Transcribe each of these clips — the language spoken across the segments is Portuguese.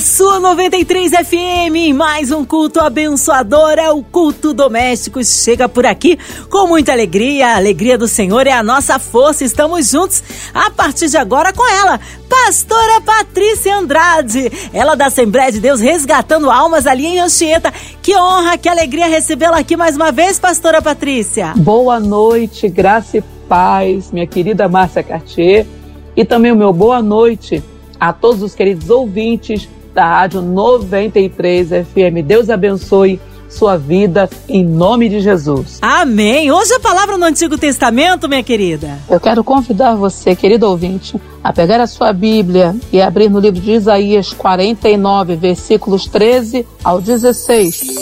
sua 93 FM, mais um culto abençoador, é o culto doméstico. Chega por aqui com muita alegria. A alegria do Senhor é a nossa força. Estamos juntos a partir de agora com ela, Pastora Patrícia Andrade, ela da Assembleia de Deus resgatando almas ali em Anchieta. Que honra, que alegria recebê-la aqui mais uma vez, Pastora Patrícia. Boa noite, graça e paz, minha querida Márcia Cartier. E também o meu boa noite a todos os queridos ouvintes da Rádio 93 FM. Deus abençoe sua vida em nome de Jesus. Amém. Hoje a palavra no Antigo Testamento, minha querida. Eu quero convidar você, querido ouvinte, a pegar a sua Bíblia e abrir no livro de Isaías 49, versículos 13 ao 16.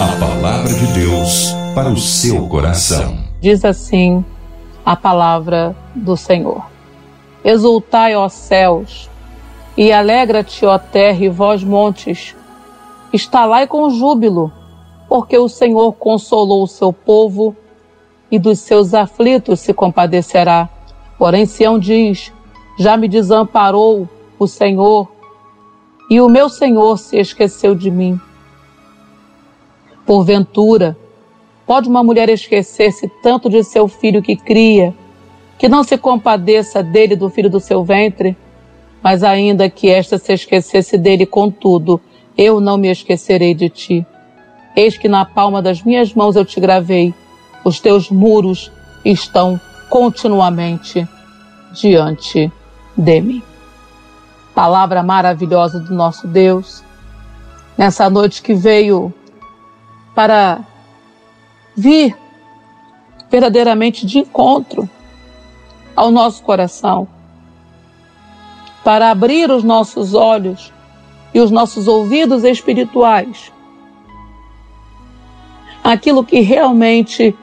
A palavra de Deus para o seu coração. Diz assim a palavra do Senhor. Exultai, ó céus, e alegra-te, ó terra, e vós montes. Estalai com júbilo, porque o Senhor consolou o seu povo e dos seus aflitos se compadecerá. Porém, Sião diz: Já me desamparou o Senhor, e o meu Senhor se esqueceu de mim. Porventura, pode uma mulher esquecer-se tanto de seu filho que cria, que não se compadeça dele do filho do seu ventre? Mas ainda que esta se esquecesse dele, contudo, eu não me esquecerei de ti. Eis que na palma das minhas mãos eu te gravei, os teus muros estão continuamente diante de mim. Palavra maravilhosa do nosso Deus, nessa noite que veio para vir verdadeiramente de encontro ao nosso coração, para abrir os nossos olhos e os nossos ouvidos espirituais aquilo que realmente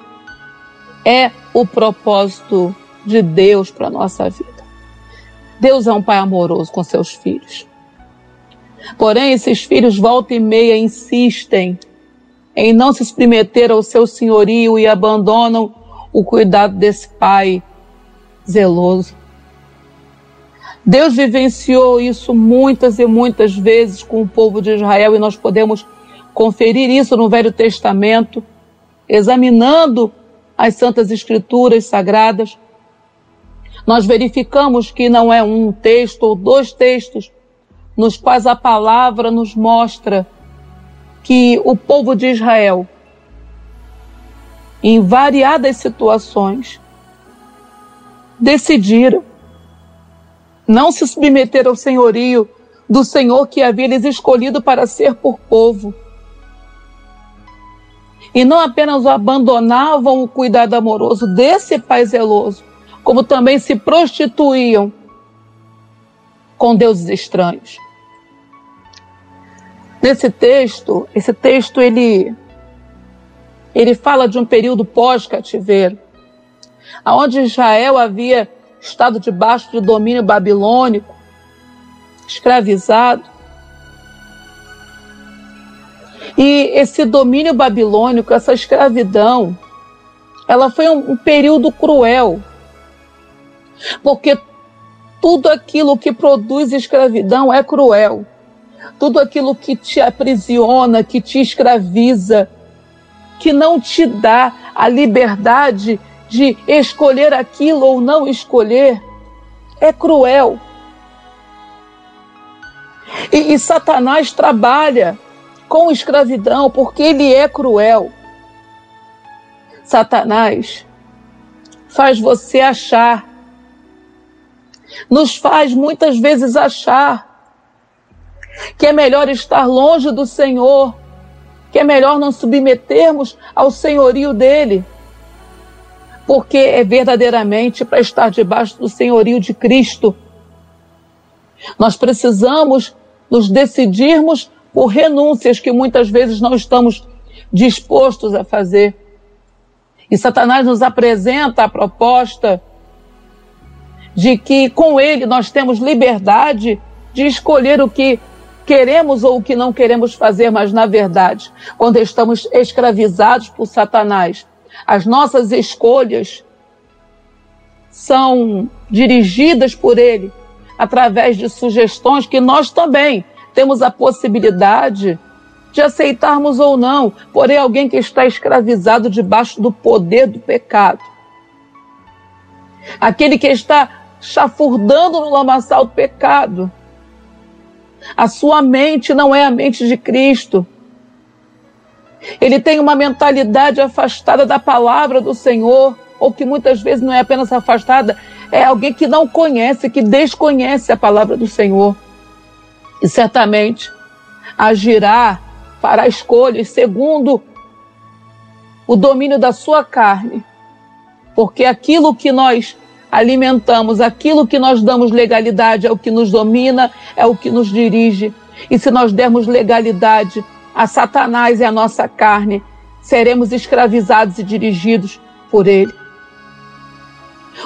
é o propósito de Deus para a nossa vida. Deus é um pai amoroso com seus filhos. Porém, esses filhos volta e meia insistem em não se submeter ao seu senhorio e abandonam o cuidado desse pai zeloso. Deus vivenciou isso muitas e muitas vezes com o povo de Israel e nós podemos conferir isso no Velho Testamento, examinando as Santas Escrituras Sagradas. Nós verificamos que não é um texto ou dois textos nos quais a palavra nos mostra que o povo de Israel, em variadas situações, decidiram não se submeter ao senhorio do Senhor que havia lhes escolhido para ser por povo. E não apenas abandonavam o cuidado amoroso desse pai zeloso, como também se prostituíam com deuses estranhos. Nesse texto, esse texto ele ele fala de um período pós-cativeiro, aonde Israel havia estado debaixo de domínio babilônico, escravizado. E esse domínio babilônico, essa escravidão, ela foi um, um período cruel, porque tudo aquilo que produz escravidão é cruel. Tudo aquilo que te aprisiona, que te escraviza, que não te dá a liberdade de escolher aquilo ou não escolher, é cruel. E, e Satanás trabalha com escravidão porque ele é cruel. Satanás faz você achar, nos faz muitas vezes achar que é melhor estar longe do Senhor, que é melhor não submetermos ao senhorio dele porque é verdadeiramente para estar debaixo do senhorio de Cristo. Nós precisamos nos decidirmos por renúncias que muitas vezes não estamos dispostos a fazer. E Satanás nos apresenta a proposta de que com ele nós temos liberdade de escolher o que queremos ou o que não queremos fazer, mas na verdade, quando estamos escravizados por Satanás, as nossas escolhas são dirigidas por ele através de sugestões que nós também temos a possibilidade de aceitarmos ou não, porém alguém que está escravizado debaixo do poder do pecado. Aquele que está chafurdando no lamaçal do pecado. A sua mente não é a mente de Cristo. Ele tem uma mentalidade afastada da palavra do Senhor, ou que muitas vezes não é apenas afastada, é alguém que não conhece, que desconhece a palavra do Senhor. E certamente agirá para escolhas segundo o domínio da sua carne. Porque aquilo que nós alimentamos, aquilo que nós damos legalidade é o que nos domina, é o que nos dirige. E se nós dermos legalidade a Satanás e a nossa carne, seremos escravizados e dirigidos por ele.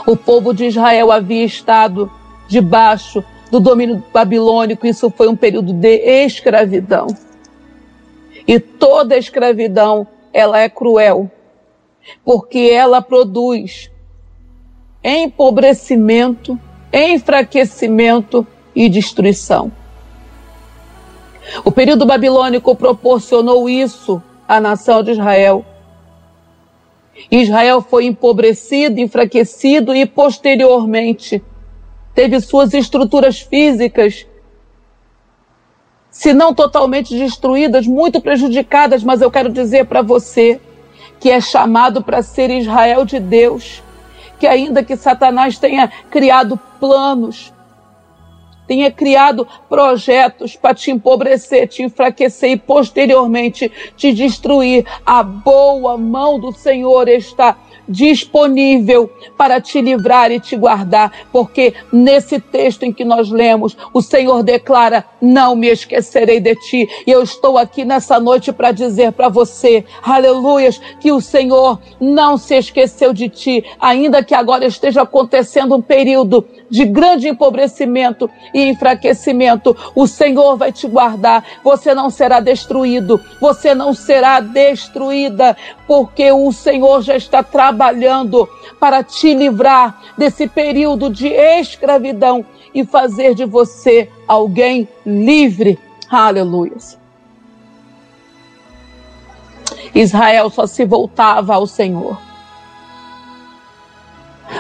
O povo de Israel havia estado debaixo do domínio babilônico, isso foi um período de escravidão. E toda escravidão, ela é cruel, porque ela produz empobrecimento, enfraquecimento e destruição. O período babilônico proporcionou isso à nação de Israel. Israel foi empobrecido, enfraquecido e posteriormente teve suas estruturas físicas se não totalmente destruídas, muito prejudicadas, mas eu quero dizer para você que é chamado para ser Israel de Deus, que ainda que Satanás tenha criado planos, tenha criado projetos para te empobrecer, te enfraquecer e posteriormente te destruir, a boa mão do Senhor está disponível para te livrar e te guardar, porque nesse texto em que nós lemos, o Senhor declara: Não me esquecerei de ti. E eu estou aqui nessa noite para dizer para você, aleluias, que o Senhor não se esqueceu de ti, ainda que agora esteja acontecendo um período de grande empobrecimento e enfraquecimento. O Senhor vai te guardar, você não será destruído, você não será destruída, porque o Senhor já está trabalhando para te livrar desse período de escravidão e fazer de você alguém livre. Aleluia. Israel só se voltava ao Senhor.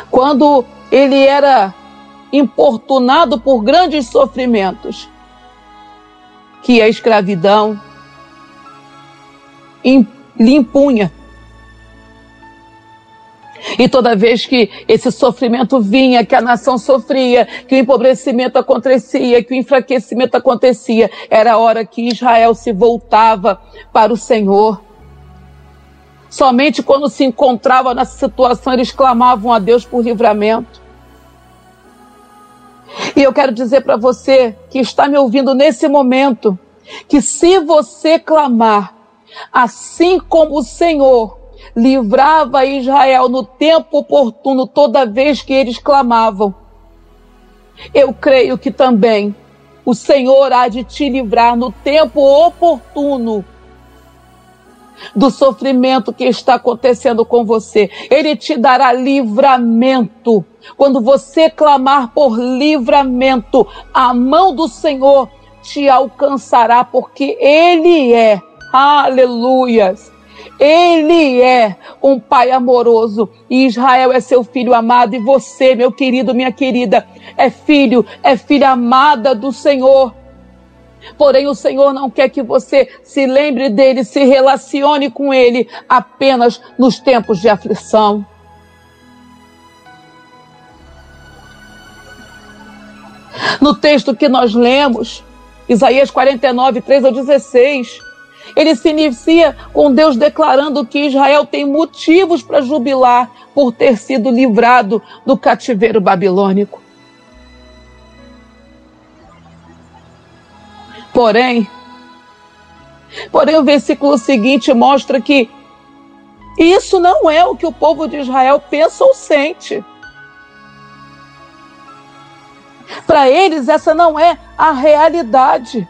Quando ele era importunado por grandes sofrimentos, que a escravidão lhe impunha. E toda vez que esse sofrimento vinha, que a nação sofria, que o empobrecimento acontecia, que o enfraquecimento acontecia, era a hora que Israel se voltava para o Senhor. Somente quando se encontrava nessa situação, eles clamavam a Deus por livramento. E eu quero dizer para você que está me ouvindo nesse momento, que se você clamar, assim como o Senhor livrava Israel no tempo oportuno toda vez que eles clamavam, eu creio que também o Senhor há de te livrar no tempo oportuno do sofrimento que está acontecendo com você. Ele te dará livramento. Quando você clamar por livramento, a mão do Senhor te alcançará, porque Ele é, aleluias, Ele é um Pai amoroso e Israel é seu filho amado e você, meu querido, minha querida, é filho, é filha amada do Senhor. Porém, o Senhor não quer que você se lembre dele, se relacione com ele apenas nos tempos de aflição. No texto que nós lemos, Isaías 49, 3 ao 16, ele se inicia com Deus declarando que Israel tem motivos para jubilar por ter sido livrado do cativeiro babilônico. Porém, porém o versículo seguinte mostra que isso não é o que o povo de Israel pensa ou sente. Para eles, essa não é a realidade.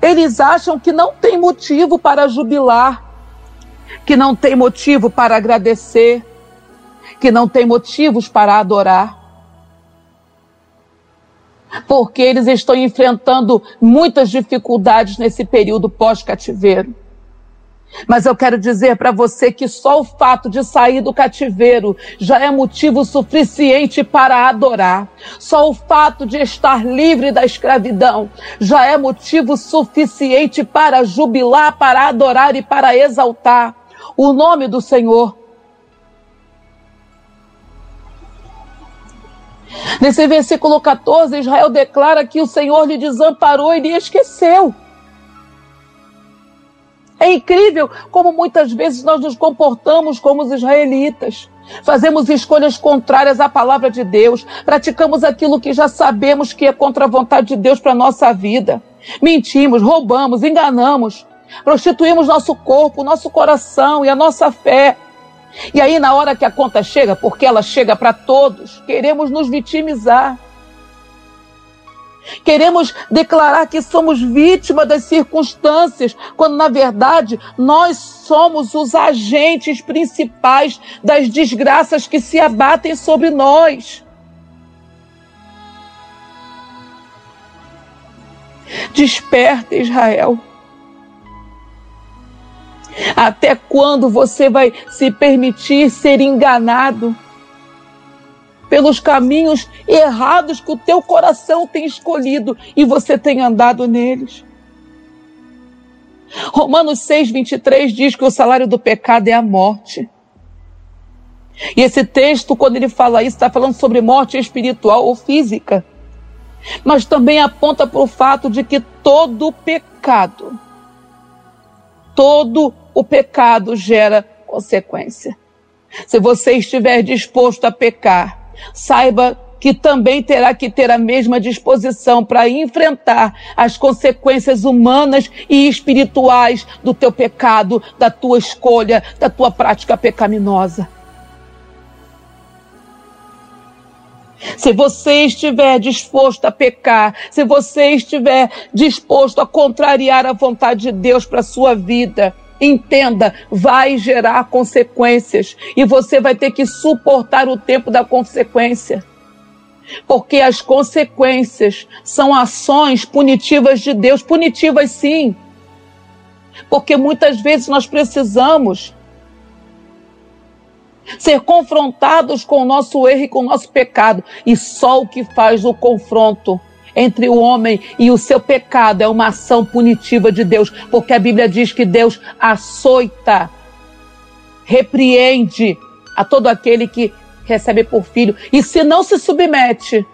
Eles acham que não tem motivo para jubilar, que não tem motivo para agradecer, que não tem motivos para adorar. Porque eles estão enfrentando muitas dificuldades nesse período pós-cativeiro. Mas eu quero dizer para você que só o fato de sair do cativeiro já é motivo suficiente para adorar. Só o fato de estar livre da escravidão já é motivo suficiente para jubilar, para adorar e para exaltar o nome do Senhor. Nesse versículo 14, Israel declara que o Senhor lhe desamparou e lhe esqueceu. É incrível como muitas vezes nós nos comportamos como os israelitas. Fazemos escolhas contrárias à palavra de Deus, praticamos aquilo que já sabemos que é contra a vontade de Deus para a nossa vida. Mentimos, roubamos, enganamos, prostituímos nosso corpo, nosso coração e a nossa fé. E aí, na hora que a conta chega, porque ela chega para todos, queremos nos vitimizar. Queremos declarar que somos vítimas das circunstâncias, quando na verdade nós somos os agentes principais das desgraças que se abatem sobre nós. Desperta, Israel. Até quando você vai se permitir ser enganado? Pelos caminhos errados que o teu coração tem escolhido e você tem andado neles. Romanos 6, 23 diz que o salário do pecado é a morte. E esse texto, quando ele fala isso, está falando sobre morte espiritual ou física. Mas também aponta para o fato de que todo pecado, todo o pecado gera consequência. Se você estiver disposto a pecar, saiba que também terá que ter a mesma disposição para enfrentar as consequências humanas e espirituais do teu pecado, da tua escolha, da tua prática pecaminosa. Se você estiver disposto a pecar, se você estiver disposto a contrariar a vontade de Deus para a sua vida, Entenda, vai gerar consequências e você vai ter que suportar o tempo da consequência. Porque as consequências são ações punitivas de Deus, punitivas sim. Porque muitas vezes nós precisamos ser confrontados com o nosso erro e com o nosso pecado, e só o que faz o confronto entre o homem e o seu pecado é uma ação punitiva de Deus, porque a Bíblia diz que Deus açoita, repreende a todo aquele que recebe por filho, e se não se submete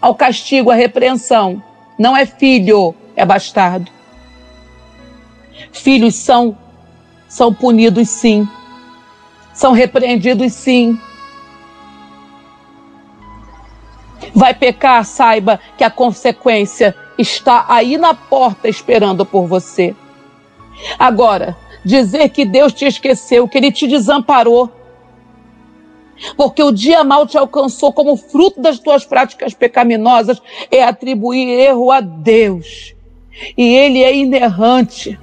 ao castigo, à repreensão, não é filho, é bastardo. Filhos são são punidos sim. São repreendidos sim. Vai pecar, saiba que a consequência está aí na porta esperando por você. Agora, dizer que Deus te esqueceu, que Ele te desamparou, porque o dia mal te alcançou como fruto das tuas práticas pecaminosas, é atribuir erro a Deus. E Ele é inerrante.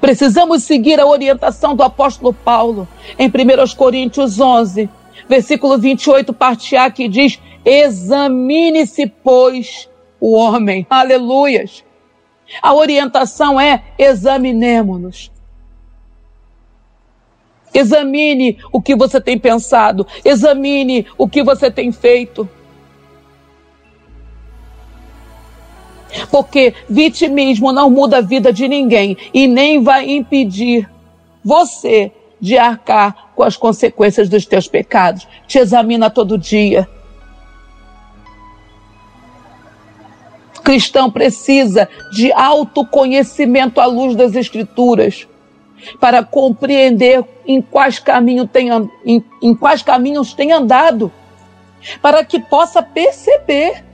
Precisamos seguir a orientação do apóstolo Paulo em 1 Coríntios 11, versículo 28, parte A, que diz: Examine-se, pois, o homem. Aleluias. A orientação é examinemos-nos. Examine o que você tem pensado, examine o que você tem feito. Porque vitimismo não muda a vida de ninguém e nem vai impedir você de arcar com as consequências dos teus pecados. Te examina todo dia. cristão precisa de autoconhecimento à luz das Escrituras para compreender em quais, caminho tem, em, em quais caminhos tem andado, para que possa perceber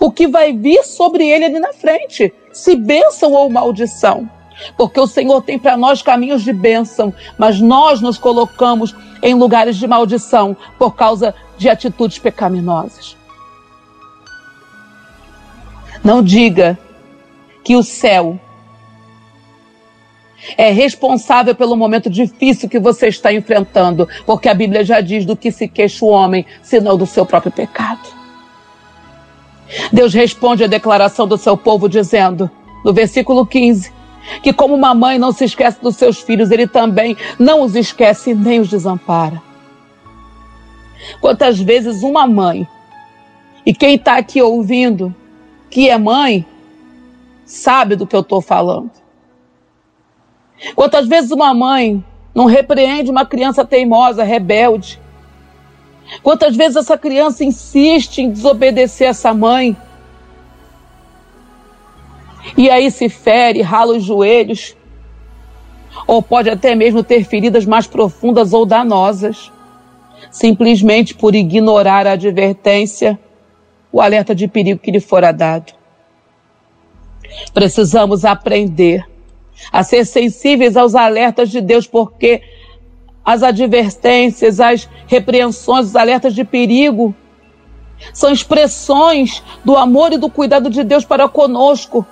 o que vai vir sobre ele ali na frente, se bênção ou maldição. Porque o Senhor tem para nós caminhos de bênção, mas nós nos colocamos em lugares de maldição por causa de atitudes pecaminosas. Não diga que o céu é responsável pelo momento difícil que você está enfrentando, porque a Bíblia já diz do que se queixa o homem, senão do seu próprio pecado. Deus responde à declaração do seu povo dizendo, no versículo 15, que como uma mãe não se esquece dos seus filhos, ele também não os esquece nem os desampara. Quantas vezes uma mãe, e quem está aqui ouvindo, que é mãe, sabe do que eu estou falando. Quantas vezes uma mãe não repreende uma criança teimosa, rebelde? Quantas vezes essa criança insiste em desobedecer essa mãe? E aí se fere, rala os joelhos, ou pode até mesmo ter feridas mais profundas ou danosas, simplesmente por ignorar a advertência, o alerta de perigo que lhe fora dado. Precisamos aprender a ser sensíveis aos alertas de Deus, porque as advertências, as repreensões, os alertas de perigo são expressões do amor e do cuidado de Deus para conosco,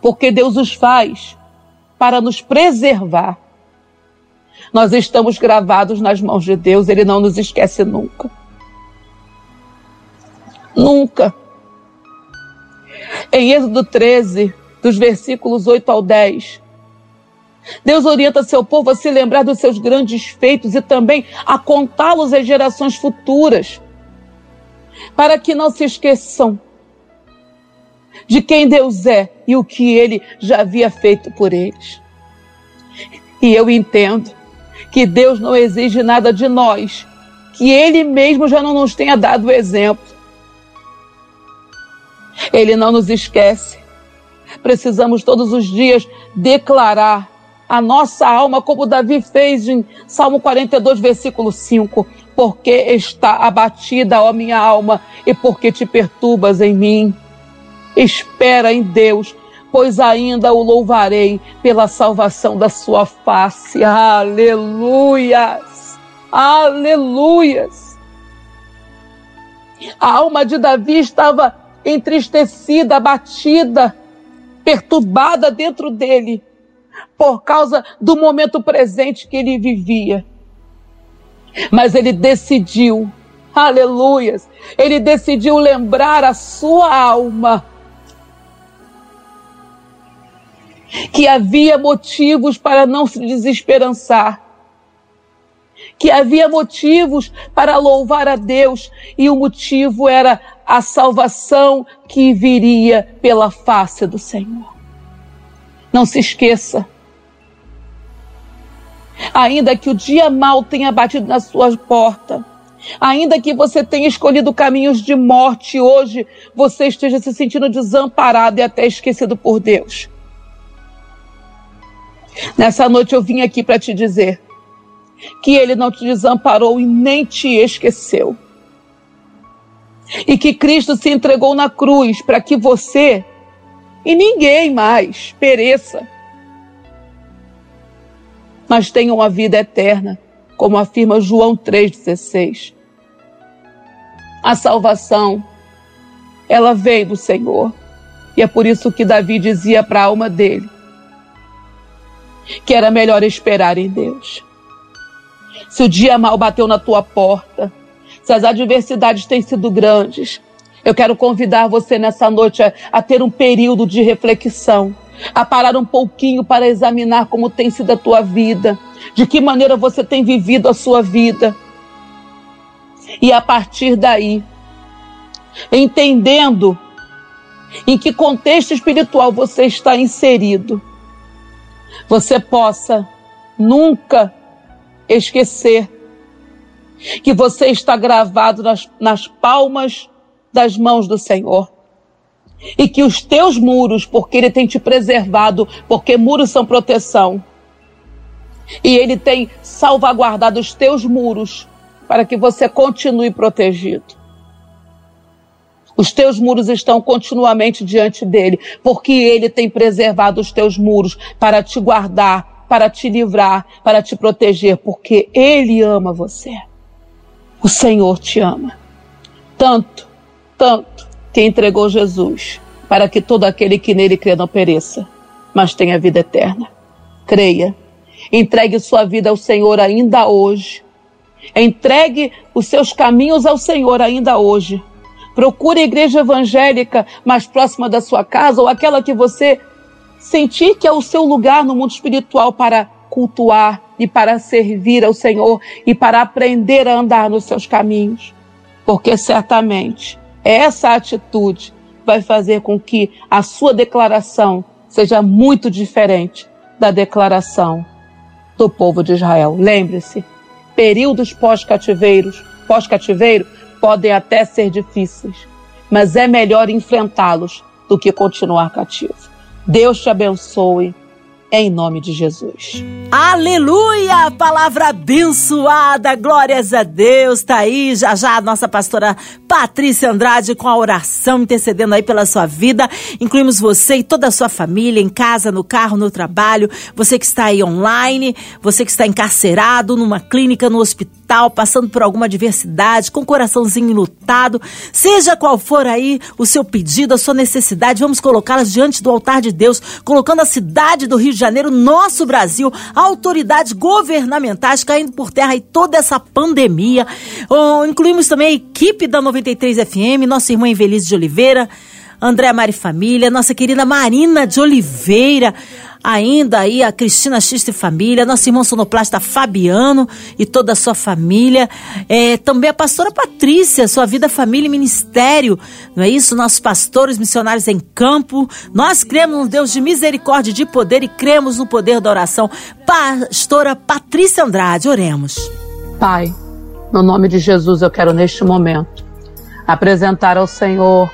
porque Deus os faz para nos preservar. Nós estamos gravados nas mãos de Deus, Ele não nos esquece nunca. Nunca. Em Êxodo 13, dos versículos 8 ao 10. Deus orienta seu povo a se lembrar dos seus grandes feitos e também a contá-los às gerações futuras, para que não se esqueçam de quem Deus é e o que ele já havia feito por eles. E eu entendo que Deus não exige nada de nós, que ele mesmo já não nos tenha dado o exemplo. Ele não nos esquece precisamos todos os dias declarar a nossa alma, como Davi fez em Salmo 42, versículo 5. Porque está abatida, ó minha alma, e porque te perturbas em mim. Espera em Deus, pois ainda o louvarei pela salvação da sua face. Aleluias! Aleluias! A alma de Davi estava entristecida, abatida, perturbada dentro dele por causa do momento presente que ele vivia. Mas ele decidiu, aleluias, ele decidiu lembrar a sua alma que havia motivos para não se desesperançar, que havia motivos para louvar a Deus, e o motivo era a salvação que viria pela face do Senhor. Não se esqueça. Ainda que o dia mal tenha batido na sua porta, ainda que você tenha escolhido caminhos de morte, hoje você esteja se sentindo desamparado e até esquecido por Deus. Nessa noite eu vim aqui para te dizer que Ele não te desamparou e nem te esqueceu e que Cristo se entregou na cruz para que você e ninguém mais pereça, mas tenha uma vida eterna, como afirma João 3,16. A salvação, ela vem do Senhor. E é por isso que Davi dizia para a alma dele que era melhor esperar em Deus. Se o dia mal bateu na tua porta, se as adversidades têm sido grandes, eu quero convidar você nessa noite a, a ter um período de reflexão, a parar um pouquinho para examinar como tem sido a tua vida, de que maneira você tem vivido a sua vida. E a partir daí, entendendo em que contexto espiritual você está inserido, você possa nunca esquecer que você está gravado nas, nas palmas das mãos do Senhor. E que os teus muros, porque Ele tem te preservado, porque muros são proteção, e Ele tem salvaguardado os teus muros para que você continue protegido. Os teus muros estão continuamente diante dele, porque ele tem preservado os teus muros para te guardar, para te livrar, para te proteger, porque ele ama você. O Senhor te ama. Tanto, tanto que entregou Jesus para que todo aquele que nele crê não pereça, mas tenha vida eterna. Creia. Entregue sua vida ao Senhor ainda hoje. Entregue os seus caminhos ao Senhor ainda hoje. Procure a igreja evangélica mais próxima da sua casa ou aquela que você sentir que é o seu lugar no mundo espiritual para cultuar e para servir ao Senhor e para aprender a andar nos seus caminhos. Porque certamente essa atitude vai fazer com que a sua declaração seja muito diferente da declaração do povo de Israel. Lembre-se, períodos pós-cativeiros, pós-cativeiro podem até ser difíceis, mas é melhor enfrentá-los do que continuar cativo. Deus te abençoe em nome de Jesus. Aleluia! Palavra abençoada, glórias a Deus. Tá aí já já a nossa pastora Patrícia Andrade com a oração intercedendo aí pela sua vida. Incluímos você e toda a sua família em casa, no carro, no trabalho. Você que está aí online, você que está encarcerado numa clínica, no hospital, passando por alguma adversidade, com o coraçãozinho lutado. Seja qual for aí o seu pedido, a sua necessidade, vamos colocá-las diante do altar de Deus, colocando a cidade do Rio de Janeiro, nosso Brasil, autoridades governamentais caindo por terra e toda essa pandemia. Oh, incluímos também a equipe da 93 FM, nossa irmã Invelise de Oliveira, André Mari Família, nossa querida Marina de Oliveira, ainda aí a Cristina Xista e família, nosso irmão sonoplasta Fabiano e toda a sua família, é, também a pastora Patrícia, sua vida, família e ministério, não é isso? Nossos pastores missionários em campo, nós cremos no Deus de misericórdia e de poder e cremos no poder da oração. Pastora Patrícia Andrade, oremos. Pai, no nome de Jesus eu quero neste momento apresentar ao Senhor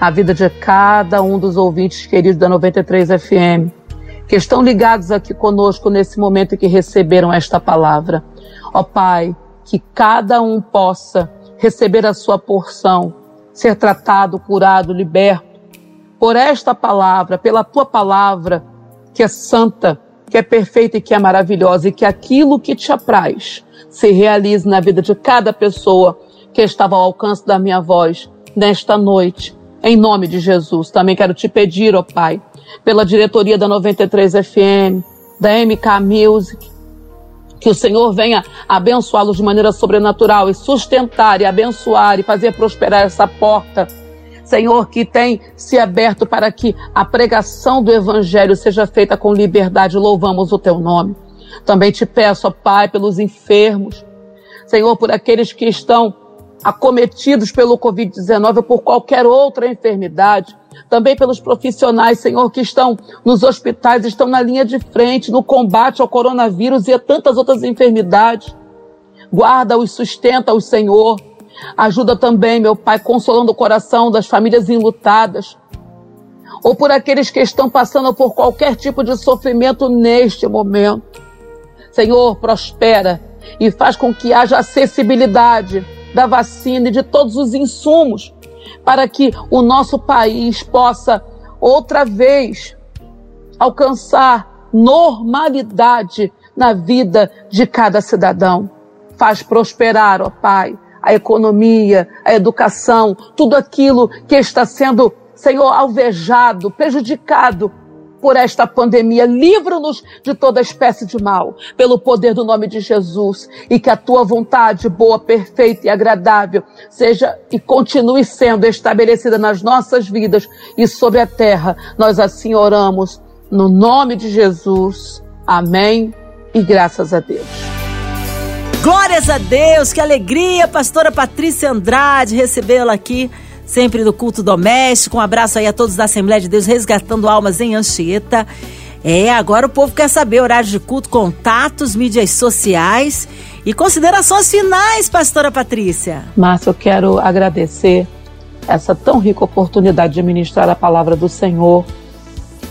a vida de cada um dos ouvintes queridos da 93 FM que estão ligados aqui conosco nesse momento e que receberam esta palavra. Ó Pai, que cada um possa receber a sua porção, ser tratado, curado, liberto por esta palavra, pela tua palavra, que é santa, que é perfeita e que é maravilhosa, e que aquilo que te apraz se realize na vida de cada pessoa que estava ao alcance da minha voz nesta noite. Em nome de Jesus, também quero te pedir, ó Pai, pela diretoria da 93 FM, da MK Music. Que o Senhor venha abençoá-los de maneira sobrenatural e sustentar e abençoar e fazer prosperar essa porta. Senhor, que tem se aberto para que a pregação do Evangelho seja feita com liberdade. Louvamos o teu nome. Também te peço, ó Pai, pelos enfermos. Senhor, por aqueles que estão acometidos pelo Covid-19 ou por qualquer outra enfermidade também pelos profissionais, Senhor, que estão nos hospitais, estão na linha de frente no combate ao coronavírus e a tantas outras enfermidades. Guarda-os, sustenta-os, Senhor. Ajuda também, meu Pai, consolando o coração das famílias enlutadas. Ou por aqueles que estão passando por qualquer tipo de sofrimento neste momento. Senhor, prospera e faz com que haja acessibilidade da vacina e de todos os insumos para que o nosso país possa outra vez alcançar normalidade na vida de cada cidadão. Faz prosperar, ó Pai, a economia, a educação, tudo aquilo que está sendo, Senhor, alvejado, prejudicado por esta pandemia. Livra-nos de toda espécie de mal, pelo poder do nome de Jesus, e que a tua vontade boa, perfeita e agradável seja e continue sendo estabelecida nas nossas vidas e sobre a terra. Nós assim oramos no nome de Jesus. Amém. E graças a Deus. Glórias a Deus, que alegria, pastora Patrícia Andrade, recebê-la aqui sempre do culto doméstico. Um abraço aí a todos da Assembleia de Deus Resgatando Almas em Anchieta. É, agora o povo quer saber horário de culto, contatos, mídias sociais e considerações finais, pastora Patrícia. Márcia, eu quero agradecer essa tão rica oportunidade de ministrar a palavra do Senhor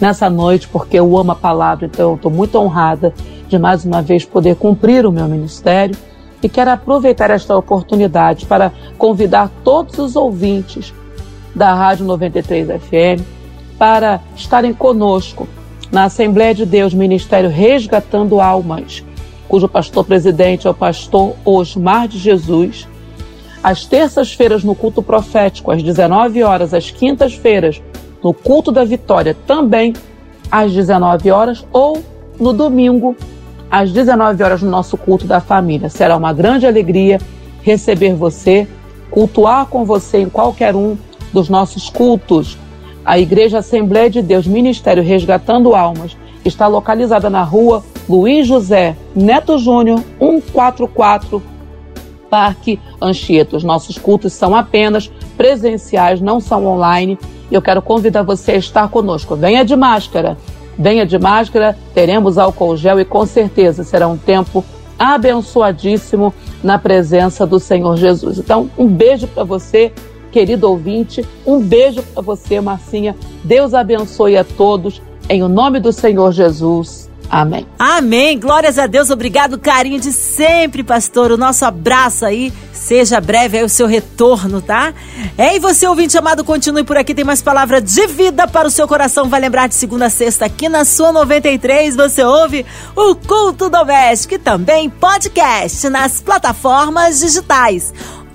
nessa noite, porque eu amo a palavra, então eu estou muito honrada de mais uma vez poder cumprir o meu ministério e quero aproveitar esta oportunidade para convidar todos os ouvintes da Rádio 93 FM para estarem conosco na Assembleia de Deus Ministério Resgatando Almas, cujo pastor presidente é o pastor Osmar de Jesus. Às terças-feiras no culto profético, às 19 horas, às quintas-feiras no culto da vitória também às 19 horas ou no domingo às 19 horas no nosso culto da família. Será uma grande alegria receber você, cultuar com você em qualquer um dos nossos cultos. A Igreja Assembleia de Deus Ministério Resgatando Almas está localizada na rua Luiz José Neto Júnior, 144, Parque Anchieta. Os nossos cultos são apenas presenciais, não são online. Eu quero convidar você a estar conosco. Venha de máscara. Venha de máscara, teremos álcool gel e com certeza será um tempo abençoadíssimo na presença do Senhor Jesus. Então, um beijo para você, querido ouvinte, um beijo para você, Marcinha. Deus abençoe a todos, em o nome do Senhor Jesus. Amém. Amém. Glórias a Deus. Obrigado, carinho de sempre, pastor. O nosso abraço aí. Seja breve aí o seu retorno, tá? É, e você, ouvinte amado, continue por aqui. Tem mais palavra de vida para o seu coração. Vai lembrar de segunda a sexta aqui na sua 93. Você ouve o Culto Doméstico e também podcast nas plataformas digitais.